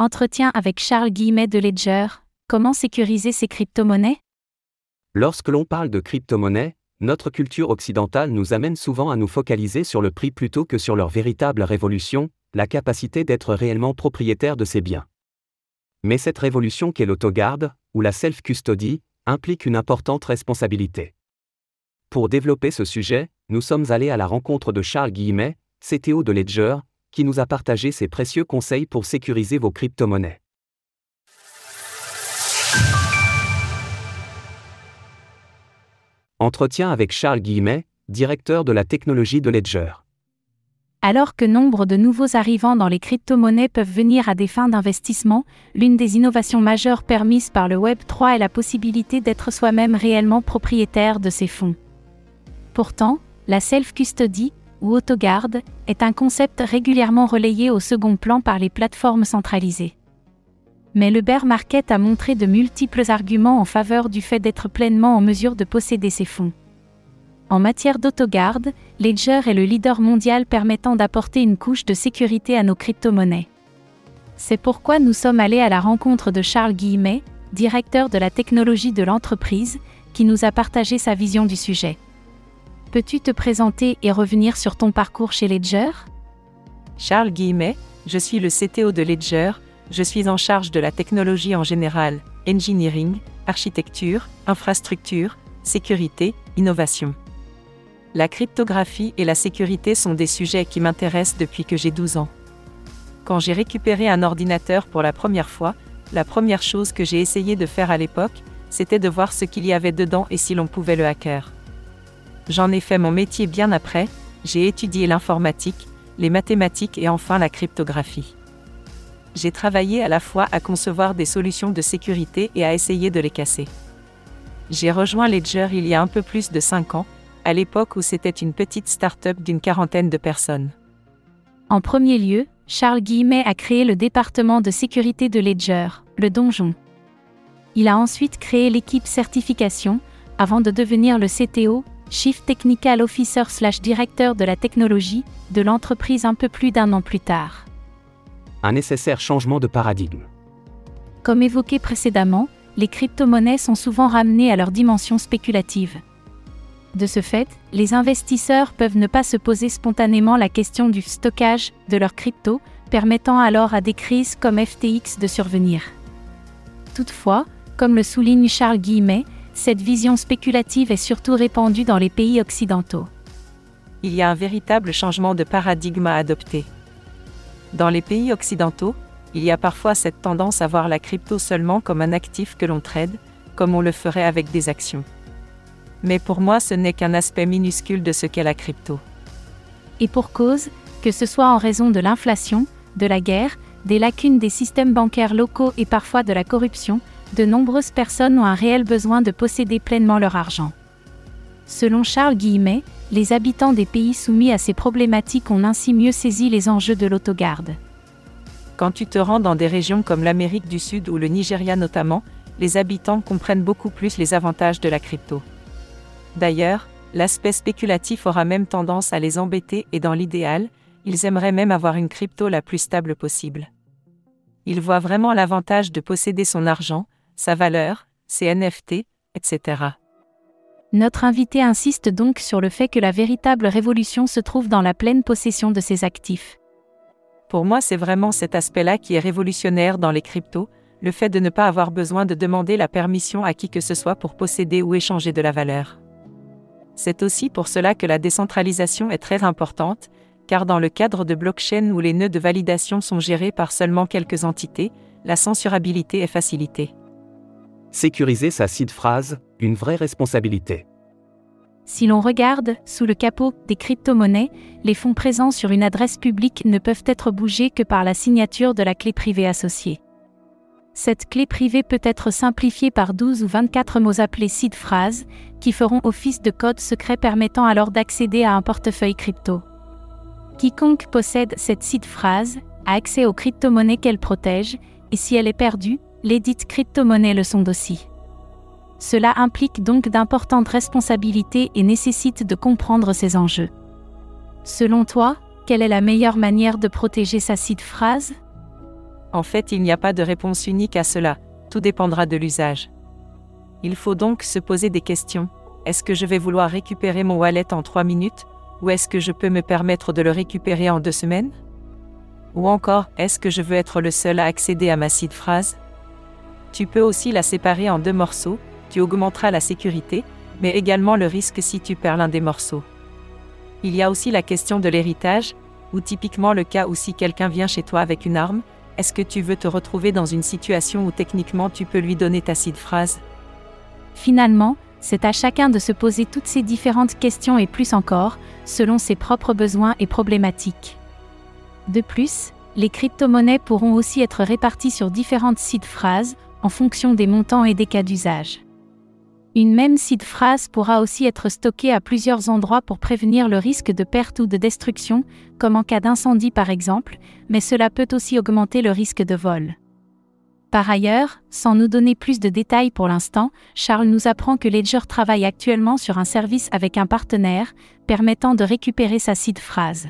Entretien avec Charles Guillemet de Ledger. Comment sécuriser ces crypto-monnaies? Lorsque l'on parle de crypto-monnaies, notre culture occidentale nous amène souvent à nous focaliser sur le prix plutôt que sur leur véritable révolution, la capacité d'être réellement propriétaire de ces biens. Mais cette révolution qu'est l'autogarde, ou la self-custody, implique une importante responsabilité. Pour développer ce sujet, nous sommes allés à la rencontre de Charles Guillemet, CTO de Ledger, qui nous a partagé ses précieux conseils pour sécuriser vos crypto-monnaies. Entretien avec Charles Guillemet, directeur de la technologie de Ledger. Alors que nombre de nouveaux arrivants dans les crypto-monnaies peuvent venir à des fins d'investissement, l'une des innovations majeures permises par le Web 3 est la possibilité d'être soi-même réellement propriétaire de ces fonds. Pourtant, la self-custody, ou autogarde, est un concept régulièrement relayé au second plan par les plateformes centralisées. Mais le bear market a montré de multiples arguments en faveur du fait d'être pleinement en mesure de posséder ces fonds. En matière d'autogarde, Ledger est le leader mondial permettant d'apporter une couche de sécurité à nos crypto-monnaies. C'est pourquoi nous sommes allés à la rencontre de Charles Guillemet, directeur de la technologie de l'entreprise, qui nous a partagé sa vision du sujet. Peux-tu te présenter et revenir sur ton parcours chez Ledger? Charles Guillemet, je suis le CTO de Ledger, je suis en charge de la technologie en général, engineering, architecture, infrastructure, sécurité, innovation. La cryptographie et la sécurité sont des sujets qui m'intéressent depuis que j'ai 12 ans. Quand j'ai récupéré un ordinateur pour la première fois, la première chose que j'ai essayé de faire à l'époque, c'était de voir ce qu'il y avait dedans et si l'on pouvait le hacker. J'en ai fait mon métier bien après, j'ai étudié l'informatique, les mathématiques et enfin la cryptographie. J'ai travaillé à la fois à concevoir des solutions de sécurité et à essayer de les casser. J'ai rejoint Ledger il y a un peu plus de 5 ans, à l'époque où c'était une petite start-up d'une quarantaine de personnes. En premier lieu, Charles Guillemet a créé le département de sécurité de Ledger, le donjon. Il a ensuite créé l'équipe certification, avant de devenir le CTO, Chief Technical Officer slash directeur de la technologie, de l'entreprise un peu plus d'un an plus tard. Un nécessaire changement de paradigme. Comme évoqué précédemment, les crypto-monnaies sont souvent ramenées à leur dimension spéculative. De ce fait, les investisseurs peuvent ne pas se poser spontanément la question du stockage de leurs cryptos, permettant alors à des crises comme FTX de survenir. Toutefois, comme le souligne Charles Guillemet, cette vision spéculative est surtout répandue dans les pays occidentaux. Il y a un véritable changement de paradigme à adopter. Dans les pays occidentaux, il y a parfois cette tendance à voir la crypto seulement comme un actif que l'on trade, comme on le ferait avec des actions. Mais pour moi, ce n'est qu'un aspect minuscule de ce qu'est la crypto. Et pour cause, que ce soit en raison de l'inflation, de la guerre, des lacunes des systèmes bancaires locaux et parfois de la corruption, de nombreuses personnes ont un réel besoin de posséder pleinement leur argent. Selon Charles Guillemet, les habitants des pays soumis à ces problématiques ont ainsi mieux saisi les enjeux de l'autogarde. Quand tu te rends dans des régions comme l'Amérique du Sud ou le Nigeria notamment, les habitants comprennent beaucoup plus les avantages de la crypto. D'ailleurs, l'aspect spéculatif aura même tendance à les embêter et dans l'idéal, ils aimeraient même avoir une crypto la plus stable possible. Ils voient vraiment l'avantage de posséder son argent, sa valeur, ses NFT, etc. Notre invité insiste donc sur le fait que la véritable révolution se trouve dans la pleine possession de ses actifs. Pour moi, c'est vraiment cet aspect-là qui est révolutionnaire dans les cryptos, le fait de ne pas avoir besoin de demander la permission à qui que ce soit pour posséder ou échanger de la valeur. C'est aussi pour cela que la décentralisation est très importante, car dans le cadre de blockchain où les nœuds de validation sont gérés par seulement quelques entités, la censurabilité est facilitée. Sécuriser sa seed phrase, une vraie responsabilité. Si l'on regarde, sous le capot des crypto-monnaies, les fonds présents sur une adresse publique ne peuvent être bougés que par la signature de la clé privée associée. Cette clé privée peut être simplifiée par 12 ou 24 mots appelés seed phrases, qui feront office de code secret permettant alors d'accéder à un portefeuille crypto. Quiconque possède cette seed phrase a accès aux crypto-monnaies qu'elle protège, et si elle est perdue, les dites crypto-monnaies le sont aussi. Cela implique donc d'importantes responsabilités et nécessite de comprendre ces enjeux. Selon toi, quelle est la meilleure manière de protéger sa site phrase? En fait, il n'y a pas de réponse unique à cela, tout dépendra de l'usage. Il faut donc se poser des questions. Est-ce que je vais vouloir récupérer mon wallet en 3 minutes, ou est-ce que je peux me permettre de le récupérer en 2 semaines? Ou encore, est-ce que je veux être le seul à accéder à ma seed phrase? Tu peux aussi la séparer en deux morceaux, tu augmenteras la sécurité, mais également le risque si tu perds l'un des morceaux. Il y a aussi la question de l'héritage, ou typiquement le cas où si quelqu'un vient chez toi avec une arme, est-ce que tu veux te retrouver dans une situation où techniquement tu peux lui donner ta seed phrase? Finalement, c'est à chacun de se poser toutes ces différentes questions et plus encore, selon ses propres besoins et problématiques. De plus, les crypto-monnaies pourront aussi être réparties sur différentes seed phrases, en fonction des montants et des cas d'usage. Une même seed phrase pourra aussi être stockée à plusieurs endroits pour prévenir le risque de perte ou de destruction, comme en cas d'incendie par exemple, mais cela peut aussi augmenter le risque de vol. Par ailleurs, sans nous donner plus de détails pour l'instant, Charles nous apprend que Ledger travaille actuellement sur un service avec un partenaire, permettant de récupérer sa seed phrase.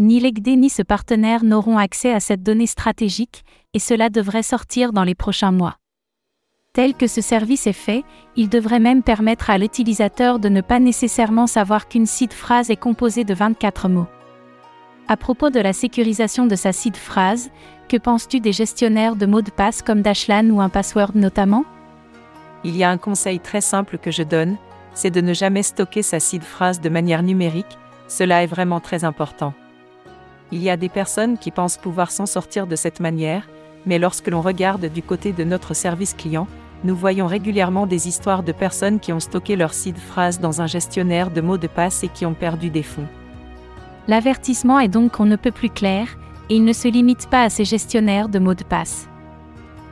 Ni l'EGD ni ce partenaire n'auront accès à cette donnée stratégique, et cela devrait sortir dans les prochains mois. Tel que ce service est fait, il devrait même permettre à l'utilisateur de ne pas nécessairement savoir qu'une seed phrase est composée de 24 mots. À propos de la sécurisation de sa seed phrase, que penses-tu des gestionnaires de mots de passe comme Dashlan ou un password notamment? Il y a un conseil très simple que je donne, c'est de ne jamais stocker sa seed phrase de manière numérique, cela est vraiment très important. Il y a des personnes qui pensent pouvoir s'en sortir de cette manière, mais lorsque l'on regarde du côté de notre service client, nous voyons régulièrement des histoires de personnes qui ont stocké leur seed phrase dans un gestionnaire de mots de passe et qui ont perdu des fonds. L'avertissement est donc qu'on ne peut plus clair, et il ne se limite pas à ces gestionnaires de mots de passe.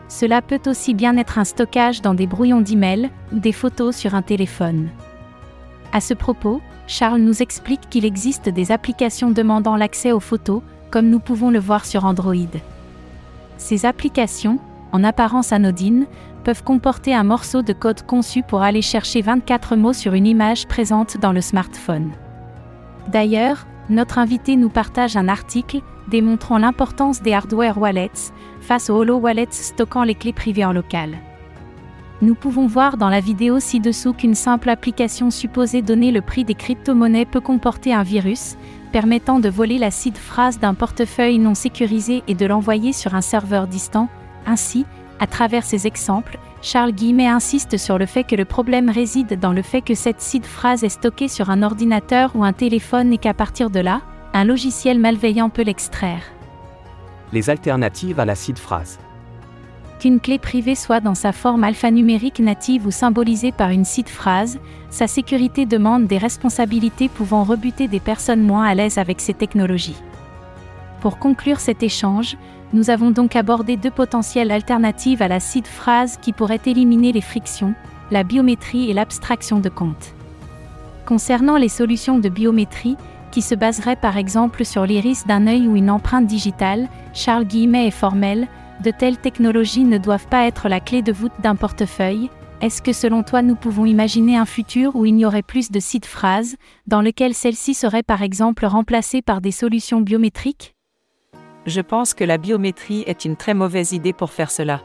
Cela peut aussi bien être un stockage dans des brouillons d'email ou des photos sur un téléphone. À ce propos, Charles nous explique qu'il existe des applications demandant l'accès aux photos, comme nous pouvons le voir sur Android. Ces applications, en apparence anodines, peuvent comporter un morceau de code conçu pour aller chercher 24 mots sur une image présente dans le smartphone. D'ailleurs, notre invité nous partage un article démontrant l'importance des hardware wallets face aux holo wallets stockant les clés privées en local. Nous pouvons voir dans la vidéo ci-dessous qu'une simple application supposée donner le prix des crypto-monnaies peut comporter un virus, permettant de voler la seed phrase d'un portefeuille non sécurisé et de l'envoyer sur un serveur distant. Ainsi, à travers ces exemples, Charles Guillemet insiste sur le fait que le problème réside dans le fait que cette seed phrase est stockée sur un ordinateur ou un téléphone et qu'à partir de là, un logiciel malveillant peut l'extraire. Les alternatives à la seed phrase qu'une clé privée soit dans sa forme alphanumérique native ou symbolisée par une seed phrase, sa sécurité demande des responsabilités pouvant rebuter des personnes moins à l'aise avec ces technologies. Pour conclure cet échange, nous avons donc abordé deux potentielles alternatives à la seed phrase qui pourraient éliminer les frictions, la biométrie et l'abstraction de compte. Concernant les solutions de biométrie, qui se baseraient par exemple sur l'iris d'un œil ou une empreinte digitale, Charles Guillemet est formel, de telles technologies ne doivent pas être la clé de voûte d'un portefeuille. Est-ce que selon toi nous pouvons imaginer un futur où il y aurait plus de sites phrases, dans lequel celles-ci seraient par exemple remplacées par des solutions biométriques? Je pense que la biométrie est une très mauvaise idée pour faire cela.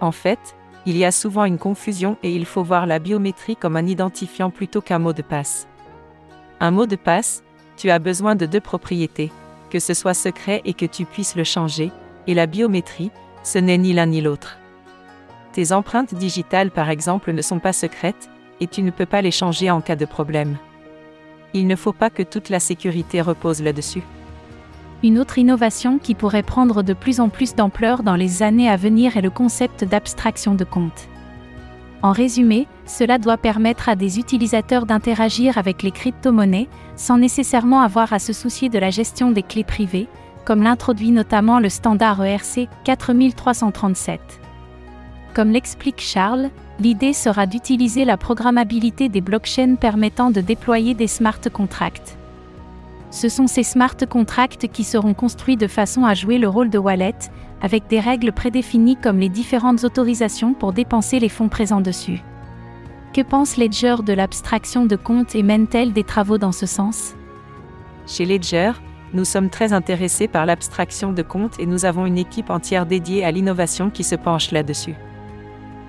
En fait, il y a souvent une confusion et il faut voir la biométrie comme un identifiant plutôt qu'un mot de passe. Un mot de passe, tu as besoin de deux propriétés, que ce soit secret et que tu puisses le changer, et la biométrie, ce n'est ni l'un ni l'autre. Tes empreintes digitales par exemple ne sont pas secrètes, et tu ne peux pas les changer en cas de problème. Il ne faut pas que toute la sécurité repose là-dessus. Une autre innovation qui pourrait prendre de plus en plus d'ampleur dans les années à venir est le concept d'abstraction de compte. En résumé, cela doit permettre à des utilisateurs d'interagir avec les crypto-monnaies sans nécessairement avoir à se soucier de la gestion des clés privées, comme l'introduit notamment le standard ERC 4337. Comme l'explique Charles, l'idée sera d'utiliser la programmabilité des blockchains permettant de déployer des smart contracts. Ce sont ces smart contracts qui seront construits de façon à jouer le rôle de wallet, avec des règles prédéfinies comme les différentes autorisations pour dépenser les fonds présents dessus. Que pense Ledger de l'abstraction de compte et mène-t-elle des travaux dans ce sens? Chez Ledger, Nous sommes très intéressés par l'abstraction de comptes et nous avons une équipe entière dédiée à l'innovation qui se penche là-dessus.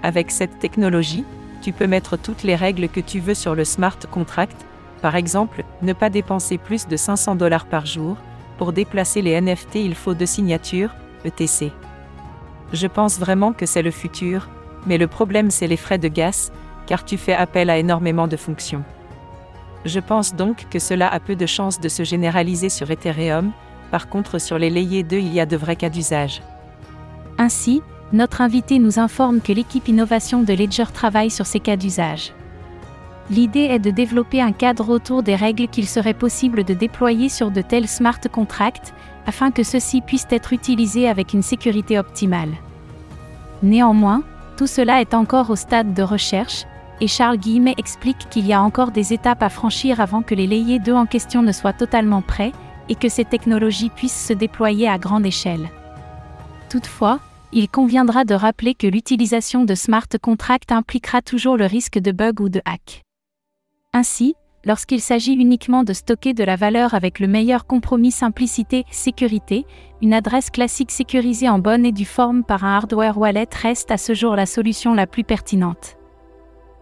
Avec cette technologie, tu peux mettre toutes les règles que tu veux sur le smart contract, par exemple, ne pas dépenser plus de 500 dollars par jour, pour déplacer les NFT il faut deux signatures, ETC. Je pense vraiment que c'est le futur, mais le problème c'est les frais de gaz, car tu fais appel à énormément de fonctions. Je pense donc que cela a peu de chances de se généraliser sur Ethereum, par contre sur les layers 2 il y a de vrais cas d'usage. Ainsi, notre invité nous informe que l'équipe innovation de Ledger travaille sur ces cas d'usage. L'idée est de développer un cadre autour des règles qu'il serait possible de déployer sur de tels smart contracts, afin que ceux-ci puissent être utilisés avec une sécurité optimale. Néanmoins, tout cela est encore au stade de recherche, Charles Guillemet explique qu'il y a encore des étapes à franchir avant que les layers 2 en question ne soient totalement prêts, et que ces technologies puissent se déployer à grande échelle. Toutefois, il conviendra de rappeler que l'utilisation de smart contracts impliquera toujours le risque de bug ou de hack. Ainsi, lorsqu'il s'agit uniquement de stocker de la valeur avec le meilleur compromis simplicité-sécurité, une adresse classique sécurisée en bonne et due forme par un hardware wallet reste à ce jour la solution la plus pertinente.